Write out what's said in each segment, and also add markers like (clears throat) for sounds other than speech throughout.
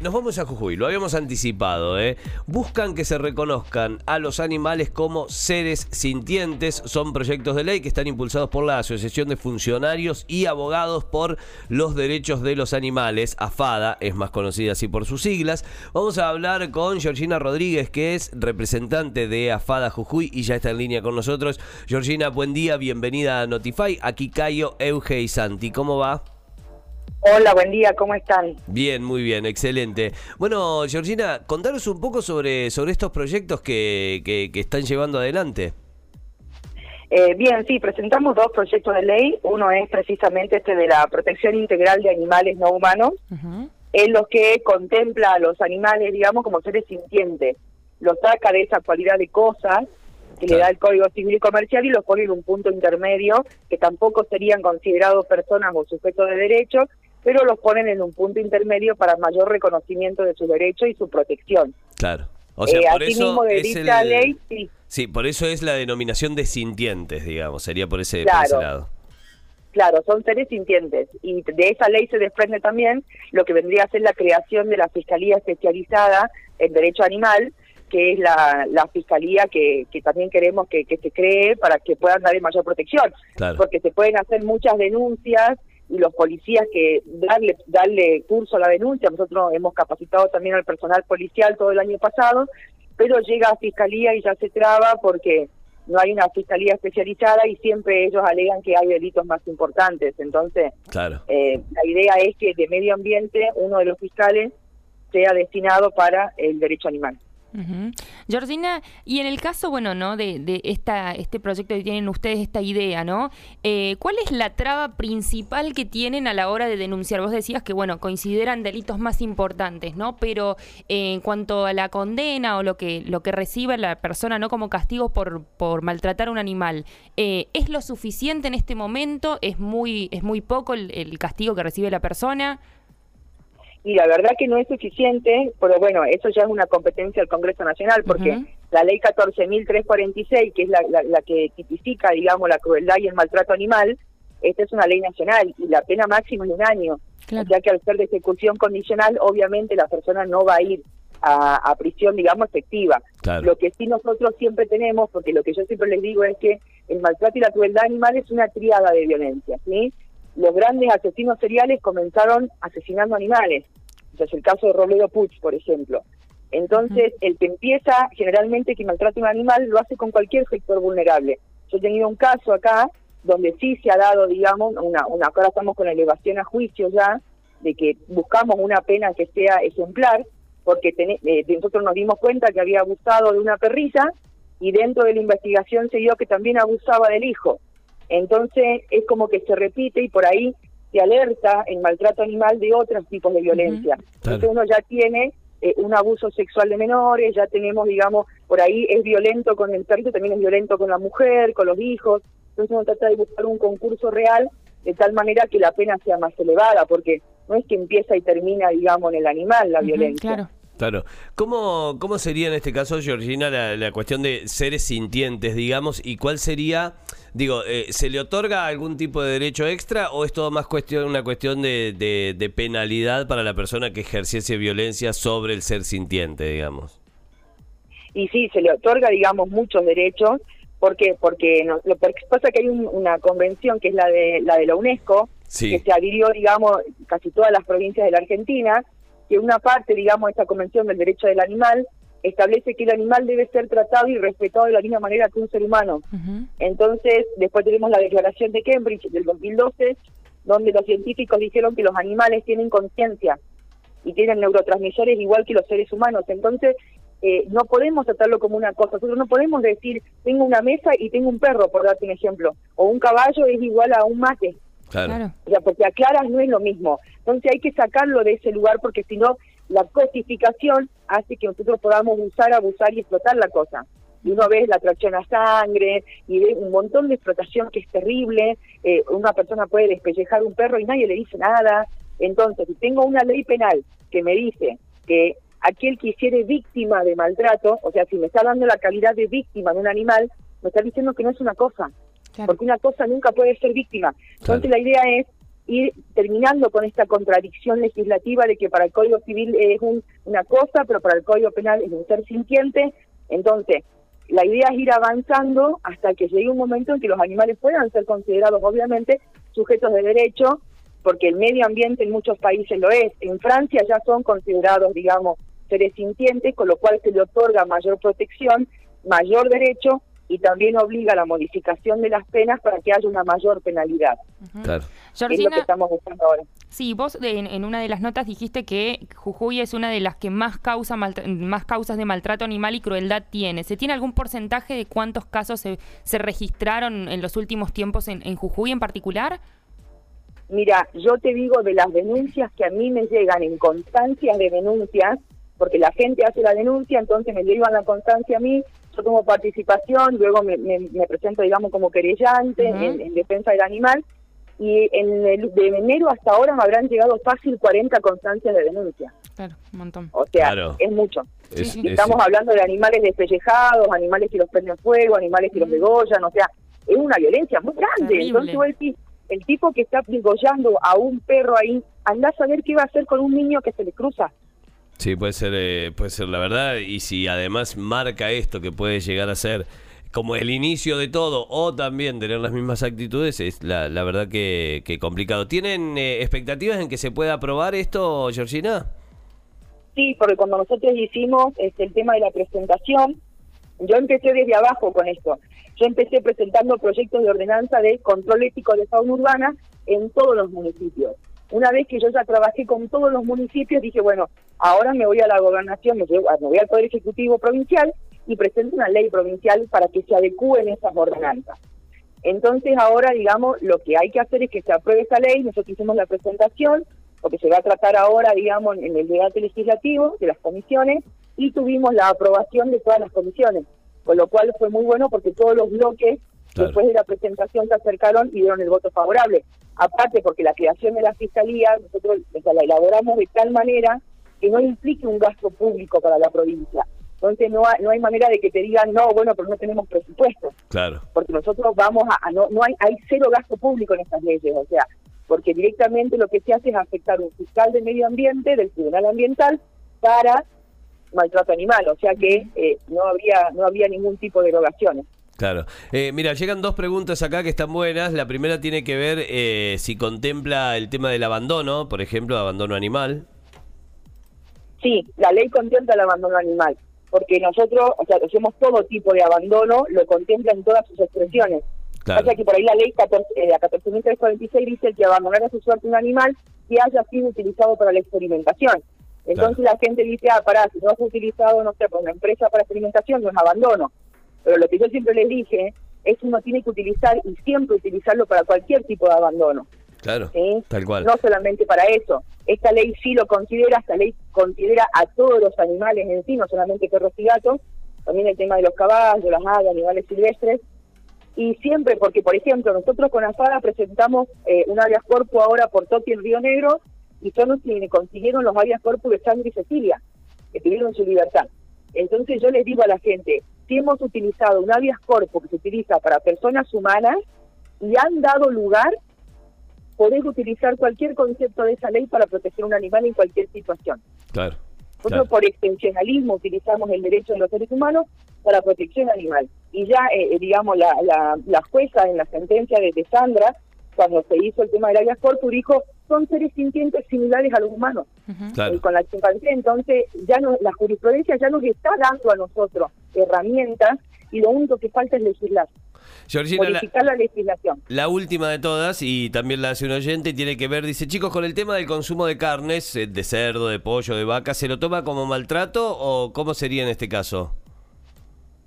Nos vamos a Jujuy, lo habíamos anticipado, ¿eh? Buscan que se reconozcan a los animales como seres sintientes. Son proyectos de ley que están impulsados por la Asociación de Funcionarios y Abogados por los Derechos de los Animales. AFADA es más conocida así por sus siglas. Vamos a hablar con Georgina Rodríguez, que es representante de AFADA Jujuy y ya está en línea con nosotros. Georgina, buen día, bienvenida a Notify. Aquí Cayo, Euge y Santi. ¿Cómo va? Hola, buen día, ¿cómo están? Bien, muy bien, excelente. Bueno, Georgina, contanos un poco sobre, sobre estos proyectos que, que, están llevando adelante. Eh, bien, sí, presentamos dos proyectos de ley. Uno es precisamente este de la protección integral de animales no humanos, en los que contempla a los animales, digamos, como seres sintientes. Los saca de esa cualidad de cosas que le da el Código Civil y Comercial y los pone en un punto intermedio que tampoco serían considerados personas o sujetos de derechos, pero los ponen en un punto intermedio para mayor reconocimiento de sus derechos y su protección. Claro. O sea, eh, por eso es ley, sí. por eso es la denominación de sintientes, digamos, sería por ese, lado. Claro, son seres sintientes y de esa ley se desprende también lo que vendría a ser la creación de la Fiscalía Especializada en Derecho Animal, que es la, la fiscalía que, que también queremos que, que se cree para que puedan darle mayor protección. Porque se pueden hacer muchas denuncias y los policías que darle darle curso a la denuncia, nosotros hemos capacitado también al personal policial todo el año pasado, pero llega a fiscalía y ya se traba porque no hay una fiscalía especializada y siempre ellos alegan que hay delitos más importantes. Entonces, claro. eh, la idea es que de medio ambiente uno de los fiscales sea destinado para el derecho animal. Georgina, y en el caso, bueno, ¿no? De, de, esta, este proyecto que tienen ustedes, esta idea, ¿no? Eh, ¿Cuál es la traba principal que tienen a la hora de denunciar? Vos decías que, bueno, consideran delitos más importantes, ¿no? Pero eh, en cuanto a la condena o lo que, lo que recibe la persona, ¿no? Como castigo por, por maltratar a un animal, eh, ¿es lo suficiente en este momento? ¿Es muy, es muy poco el castigo que recibe la persona? Y la verdad que no es suficiente, pero bueno, eso ya es una competencia del Congreso Nacional, porque la ley 14.346, que es la, la, que tipifica, digamos, la crueldad y el maltrato animal, esta es una ley nacional y la pena máxima es un año, ya que al ser de ejecución condicional, obviamente la persona no va a ir a, prisión, digamos, efectiva. Lo que sí nosotros siempre tenemos, porque lo que yo siempre les digo es que el maltrato y la crueldad animal es una triada de violencia, ¿sí? Los grandes asesinos seriales comenzaron asesinando animales, es el caso de Robledo Puch, por ejemplo. Entonces, el que empieza generalmente que maltrata un animal lo hace con cualquier sector vulnerable. Yo he tenido un caso acá donde sí se ha dado, digamos, una, una ahora estamos con elevación a juicio ya, de que buscamos una pena que sea ejemplar, porque eh, nosotros nos dimos cuenta que había abusado de una perrilla y dentro de la investigación se dio que también abusaba del hijo. Entonces es como que se repite y por ahí se alerta el maltrato animal de otros tipos de violencia. Entonces uno ya tiene eh, un abuso sexual de menores, ya tenemos, digamos, por ahí es violento con el perrito, también es violento con la mujer, con los hijos. Entonces uno trata de buscar un concurso real de tal manera que la pena sea más elevada, porque no es que empieza y termina, digamos, en el animal la violencia. Claro. Claro. ¿Cómo, ¿Cómo sería en este caso, Georgina, la, la cuestión de seres sintientes, digamos, y cuál sería Digo, eh, ¿se le otorga algún tipo de derecho extra o es todo más cuestión, una cuestión de, de, penalidad para la persona que ejerciese violencia sobre el ser sintiente, digamos? Y sí, se le otorga, digamos, muchos derechos. ¿Por qué? Porque no, lo que pasa que hay una convención que es la de la de la UNESCO, que se adhirió, digamos, casi todas las provincias de la Argentina, que una parte, digamos, de esta convención del derecho del animal establece que el animal debe ser tratado y respetado de la misma manera que un ser humano. Entonces, después tenemos la declaración de Cambridge del 2012, donde los científicos dijeron que los animales tienen conciencia y tienen neurotransmisores igual que los seres humanos. Entonces, eh, no podemos tratarlo como una cosa. Nosotros no podemos decir, tengo una mesa y tengo un perro, por darte un ejemplo, o un caballo es igual a un mate. Claro. O sea, porque aclaras no es lo mismo. Entonces hay que sacarlo de ese lugar porque si no la cosificación hace que nosotros podamos usar, abusar y explotar la cosa. Y uno ve la atracción a sangre y ve un montón de explotación que es terrible. Eh, una persona puede despellejar un perro y nadie le dice nada. Entonces, si tengo una ley penal que me dice que aquel que hiciere víctima de maltrato, o sea, si me está dando la calidad de víctima de un animal, nos está diciendo que no es una cosa, porque una cosa nunca puede ser víctima. Entonces la idea es ir terminando con esta contradicción legislativa de que para el Código Civil es una cosa, pero para el Código Penal es un ser sintiente. Entonces, la idea es ir avanzando hasta que llegue un momento en que los animales puedan ser considerados, obviamente, sujetos de derecho, porque el medio ambiente en muchos países lo es. En Francia ya son considerados, digamos, seres sintientes, con lo cual se le otorga mayor protección, mayor derecho y también obliga a la modificación de las penas para que haya una mayor penalidad. Claro. es lo que estamos buscando ahora. Sí, vos en, una de las notas dijiste que Jujuy es una de las que más, causa más causas de maltrato animal y crueldad tiene. ¿Se tiene algún porcentaje de cuántos casos se, se registraron en los últimos tiempos en, en Jujuy en particular? Mira, yo te digo de las denuncias que a mí me llegan en constancias de denuncias, porque la gente hace la denuncia, entonces me llevan la constancia a mí, yo tomo participación, luego me, presento, digamos, como querellante en, defensa del animal, y en el, de enero hasta ahora me habrán llegado fácil 40 constancias de denuncia. Claro, un montón. O sea, es mucho. Estamos hablando de animales despellejados, animales que los prenden fuego, animales que los degollan, o sea, es una violencia muy grande. Entonces vos decís, el tipo que está degollando a un perro ahí, anda a saber qué va a hacer con un niño que se le cruza. Sí, puede ser, eh, puede ser la verdad. Y si además marca esto que puede llegar a ser como el inicio de todo o también tener las mismas actitudes, es la, la verdad que, que complicado. ¿Tienen eh, expectativas en que se pueda aprobar esto, Georgina? Sí, porque cuando nosotros hicimos este, el tema de la presentación, yo empecé desde abajo con esto. Yo empecé presentando proyectos de ordenanza de control ético de fauna urbana en todos los municipios. Una vez que yo ya trabajé con todos los municipios, dije, bueno, ahora me voy a la gobernación, me, voy al Poder Ejecutivo Provincial y presento una ley provincial para que se adecúen esas ordenanzas. Entonces ahora, digamos, lo que hay que hacer es que se apruebe esa ley, nosotros hicimos la presentación, porque se va a tratar ahora, digamos, en el debate legislativo de las comisiones, y tuvimos la aprobación de todas las comisiones, con lo cual fue muy bueno porque todos los bloques Después de la presentación se acercaron y dieron el voto favorable. Aparte, porque la creación de la fiscalía, nosotros la elaboramos de tal manera que no implique un gasto público para la provincia. Entonces no hay, no hay manera de que te digan, no, bueno, pero no tenemos presupuesto. Claro. Porque nosotros vamos a, no, no hay, hay cero gasto público en estas leyes, o sea, porque directamente lo que se hace es afectar un fiscal de medio ambiente, del Tribunal Ambiental, para maltrato animal, o sea que eh, no habría no habría ningún tipo de erogaciones. Claro. Eh, mira, llegan dos preguntas acá que están buenas. La primera tiene que ver eh, si contempla el tema del abandono, por ejemplo, abandono animal. Sí, la ley contempla el abandono animal, porque nosotros, o sea, hacemos todo tipo de abandono, lo contempla en todas sus expresiones. O sea que por ahí la ley 14, eh, 14.346 dice que abandonar a su suerte un animal que haya sido utilizado para la experimentación. Entonces la gente dice, ah, pará, si no es utilizado, no sé, por una empresa para experimentación, no es abandono. Pero lo que yo siempre les dije es que uno tiene que utilizar y siempre utilizarlo para cualquier tipo de abandono. Claro, tal cual. No solamente para eso. Esta ley sí lo considera, esta ley considera a todos los animales en sí, no solamente perros y gatos, también el tema de los caballos, las aves, animales silvestres. Y siempre, porque por ejemplo, nosotros con AFADA presentamos eh, un área corpo ahora por Tokio en Río Negro y son los que consiguieron los áreas corpo de sangre y Cecilia, que tuvieron su libertad. Entonces yo les digo a la gente, si hemos utilizado un habeas corpus que se utiliza para personas humanas y han dado lugar, podés utilizar cualquier concepto de esa ley para proteger un animal en cualquier situación. Claro. Nosotros por extensionalismo utilizamos el derecho de los seres humanos para protección animal. Y ya, eh, eh, digamos, la, la, jueza en la sentencia de, Sandra, cuando se hizo el tema del habeas corpus, dijo, son seres sintientes similares a los humanos. Y con la chimpancé, entonces, ya no, la jurisprudencia ya nos está dando a nosotros herramientas y lo único que falta es legislar. modificar la, legislación. La última de todas, y también la hace un oyente, tiene que ver, dice, chicos, con el tema del consumo de carnes, eh, de cerdo, de pollo, de vaca, ¿se lo toma como maltrato o cómo sería en este caso?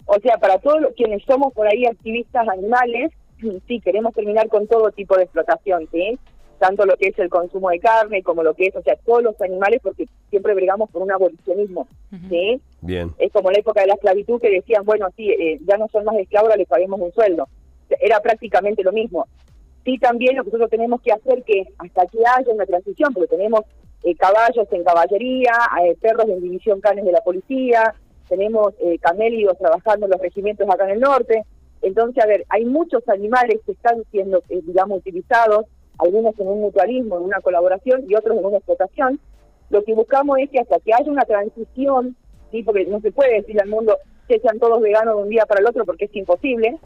O sea, para todos quienes somos por ahí activistas animales, (clears throat) sí, queremos terminar con todo tipo de explotación, ¿sí? Tanto lo que es el consumo de carne como lo que es, o sea, todos los animales, porque siempre bregamos por un abolicionismo, ¿sí? Bien. Es como la época de la esclavitud que decían, bueno, sí, eh, ya no son más esclavos, les paguemos un sueldo. Era prácticamente lo mismo. Sí, también lo que nosotros tenemos que hacer que hasta que haya una transición, porque tenemos eh, caballos en caballería, eh, perros en división canes de la policía, tenemos camélidos trabajando en los regimientos acá en el norte, Entonces, a ver, hay muchos animales que están siendo, eh, digamos, utilizados, algunos en un mutualismo, en una colaboración y otros en una explotación. Lo que buscamos es que hasta que haya una transición, ¿sí? porque no se puede decir al mundo que sean todos veganos de un día para el otro porque es imposible.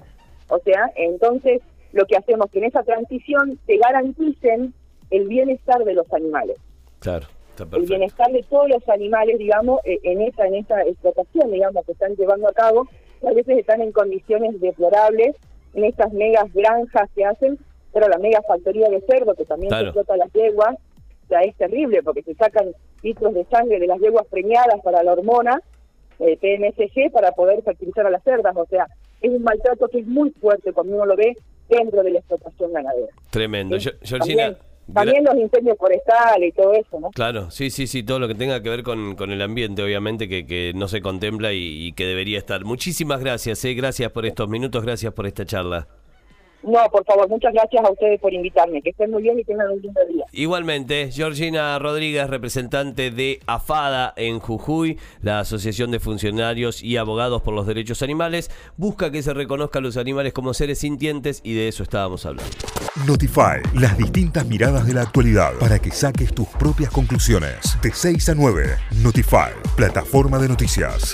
O sea, entonces lo que hacemos es que en esa transición se garanticen el bienestar de los animales. Claro. El bienestar de todos los animales, digamos, eh, en esta en esta explotación, digamos, que están llevando a cabo, a veces están en condiciones deplorables, en estas megas granjas que hacen, pero la mega factoría de cerdo, que también se explota las yeguas, o sea, es terrible porque se sacan litros de sangre de las yeguas premiadas para la hormona, eh, PMSG, para poder fertilizar a las cerdas, o sea, es un maltrato que es muy fuerte cuando uno lo ve dentro de la explotación ganadera. Tremendo. También los incendios forestales y todo eso, ¿no? Claro, sí, sí, sí, todo lo que tenga que ver con, con el ambiente, obviamente, que, que no se contempla y, y, que debería estar. Muchísimas gracias, eh, gracias por estos minutos, gracias por esta charla. No, por favor, muchas gracias a ustedes por invitarme. Que estén muy bien y tengan un lindo día. Igualmente, Georgina Rodríguez, representante de AFADA en Jujuy, la Asociación de Funcionarios y Abogados por los Derechos Animales, busca que se reconozcan los animales como seres sintientes y de eso estábamos hablando. Notify, las distintas miradas de la actualidad para que saques tus propias conclusiones. De 6 a 9, Notify, plataforma de noticias.